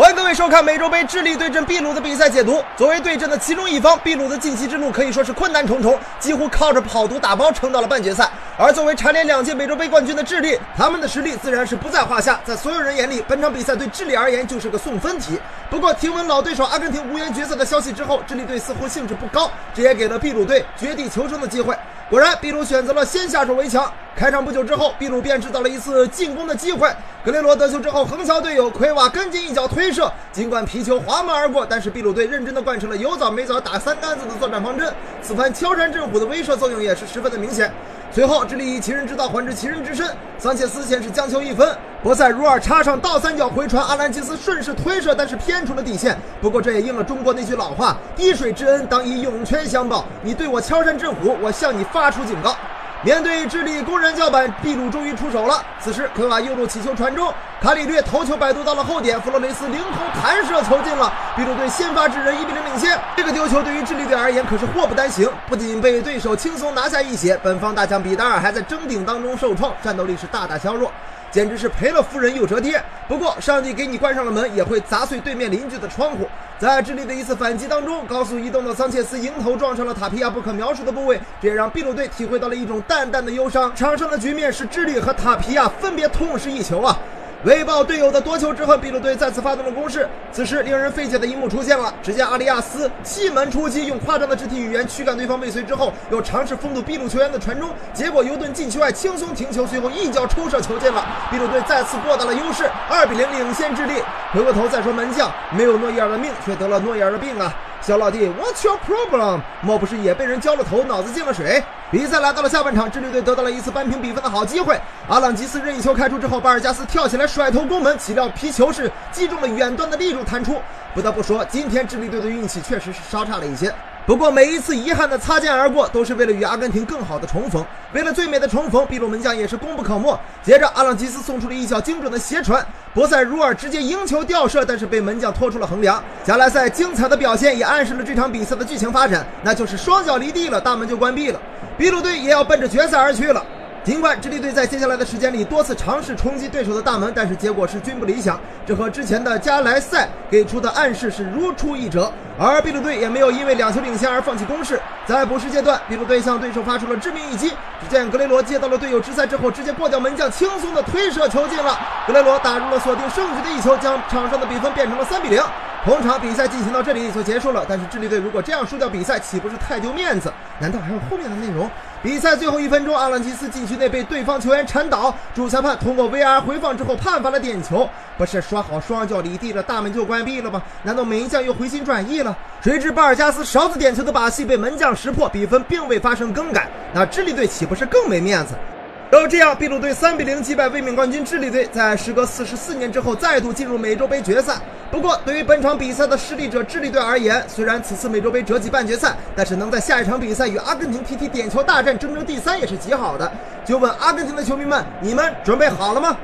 欢迎各位收看美洲杯智利对阵秘鲁的比赛解读。作为对阵的其中一方，秘鲁的晋级之路可以说是困难重重，几乎靠着跑图打包撑到了半决赛。而作为蝉联两届美洲杯冠军的智利，他们的实力自然是不在话下。在所有人眼里，本场比赛对智利而言就是个送分题。不过，听闻老对手阿根廷无缘决赛的消息之后，智利队似乎兴致不高，这也给了秘鲁队绝地求生的机会。果然，秘鲁选择了先下手为强。开场不久之后，秘鲁便制造了一次进攻的机会。格雷罗得球之后，横敲队友奎瓦跟进一脚推射，尽管皮球滑门而过，但是秘鲁队认真的贯彻了有枣没枣打三杆子的作战方针。此番敲山震虎的威慑作用也是十分的明显。随后，智利以其人之道还治其人之身，桑切斯先是将球一分，博塞如尔插上倒三角回传，阿兰吉斯顺势推射，但是偏出了底线。不过这也应了中国那句老话：滴水之恩，当以涌泉相报。你对我敲山震虎，我向你发出警告。面对智利工人叫板，秘鲁终于出手了。此时，科瓦右路起球传中，卡里略头球摆渡到了后点，弗洛雷斯凌空弹射球进了，秘鲁队先发制人，一比零领先。这个丢球对于智利队而言可是祸不单行，不仅被对手轻松拿下一血，本方大将比达尔还在争顶当中受创，战斗力是大大削弱。简直是赔了夫人又折爹。不过，上帝给你关上了门，也会砸碎对面邻居的窗户。在智利的一次反击当中，高速移动的桑切斯迎头撞上了塔皮亚不可描述的部位，这也让秘鲁队体会到了一种淡淡的忧伤。场上的局面是智利和塔皮亚分别痛失一球啊！为报队友的夺球之恨，秘鲁队再次发动了攻势。此时，令人费解的一幕出现了：只见阿里亚斯气门出击，用夸张的肢体语言驱赶对方未遂之后，又尝试封堵秘鲁球员的传中，结果尤顿禁区外轻松停球，随后一脚抽射球进了。秘鲁队再次扩大了优势，二比零领先智利。回过头再说门将，没有诺伊尔的命，却得了诺伊尔的病啊！小老弟，What's your problem？莫不是也被人浇了头，脑子进了水？比赛来到了下半场，智利队得到了一次扳平比分的好机会。阿朗吉斯任意球开出之后，巴尔加斯跳起来甩头攻门，岂料皮球是击中了远端的立柱弹出。不得不说，今天智利队的运气确实是稍差了一些。不过每一次遗憾的擦肩而过，都是为了与阿根廷更好的重逢。为了最美的重逢，秘鲁门将也是功不可没。接着，阿朗吉斯送出了一脚精准的斜传，博塞茹尔直接迎球吊射，但是被门将拖出了横梁。加莱塞精彩的表现也暗示了这场比赛的剧情发展，那就是双脚离地了，大门就关闭了。秘鲁队也要奔着决赛而去了。尽管智利队在接下来的时间里多次尝试冲击对手的大门，但是结果是均不理想。这和之前的加莱塞给出的暗示是如出一辙。而秘鲁队也没有因为两球领先而放弃攻势。在补时阶段，秘鲁队向对手发出了致命一击。只见格雷罗接到了队友直塞之后，直接过掉门将，轻松的推射球进了。格雷罗打入了锁定胜局的一球，将场上的比分变成了三比零。同场比赛进行到这里就结束了。但是智利队如果这样输掉比赛，岂不是太丢面子？难道还有后面的内容？比赛最后一分钟，阿朗吉斯禁区内被对方球员铲倒，主裁判通过 VR 回放之后判罚了点球。不是说好双脚离地了，大门就关闭了吗？难道门将又回心转意了？谁知巴尔加斯勺子点球的把戏被门将识破，比分并未发生更改。那智利队岂不是更没面子？就这样，秘鲁队三比零击败卫冕冠军智利队，在时隔四十四年之后再度进入美洲杯决赛。不过，对于本场比赛的失利者智利队而言，虽然此次美洲杯折戟半决赛，但是能在下一场比赛与阿根廷踢踢点球大战，争争第三也是极好的。就问阿根廷的球迷们，你们准备好了吗？